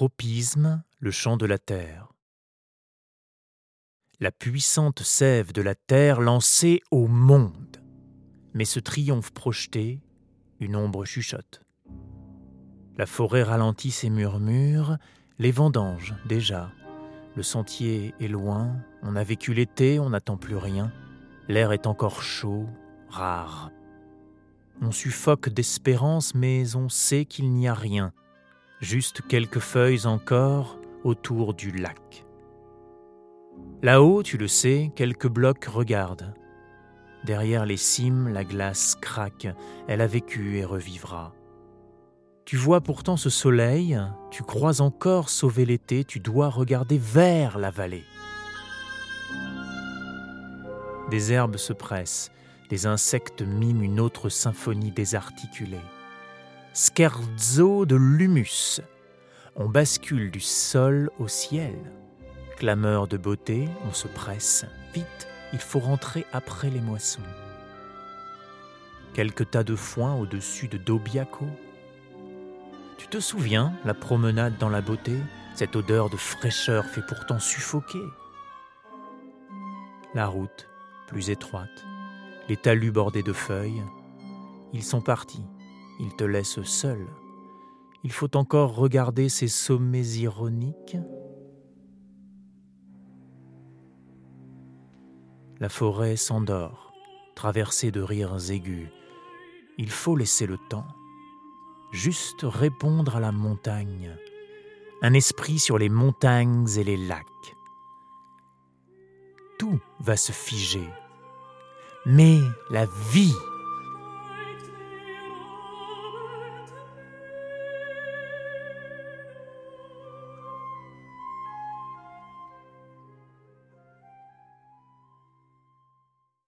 tropisme, le chant de la terre. La puissante sève de la terre lancée au monde. Mais ce triomphe projeté, une ombre chuchote. La forêt ralentit ses murmures, les vendanges déjà. Le sentier est loin, on a vécu l'été, on n'attend plus rien. L'air est encore chaud, rare. On suffoque d'espérance, mais on sait qu'il n'y a rien, juste quelques feuilles encore autour du lac. Là-haut, tu le sais, quelques blocs regardent. Derrière les cimes, la glace craque, elle a vécu et revivra. Tu vois pourtant ce soleil, tu crois encore sauver l'été, tu dois regarder vers la vallée. Des herbes se pressent, des insectes miment une autre symphonie désarticulée. Scherzo de l'humus. On bascule du sol au ciel. Clameur de beauté, on se presse. Vite, il faut rentrer après les moissons. Quelques tas de foin au-dessus de Dobiaco. Tu te souviens, la promenade dans la beauté? Cette odeur de fraîcheur fait pourtant suffoquer. La route, plus étroite, les talus bordés de feuilles. Ils sont partis, ils te laissent seul. Il faut encore regarder ces sommets ironiques. La forêt s'endort, traversée de rires aigus. Il faut laisser le temps, juste répondre à la montagne, un esprit sur les montagnes et les lacs. Tout va se figer, mais la vie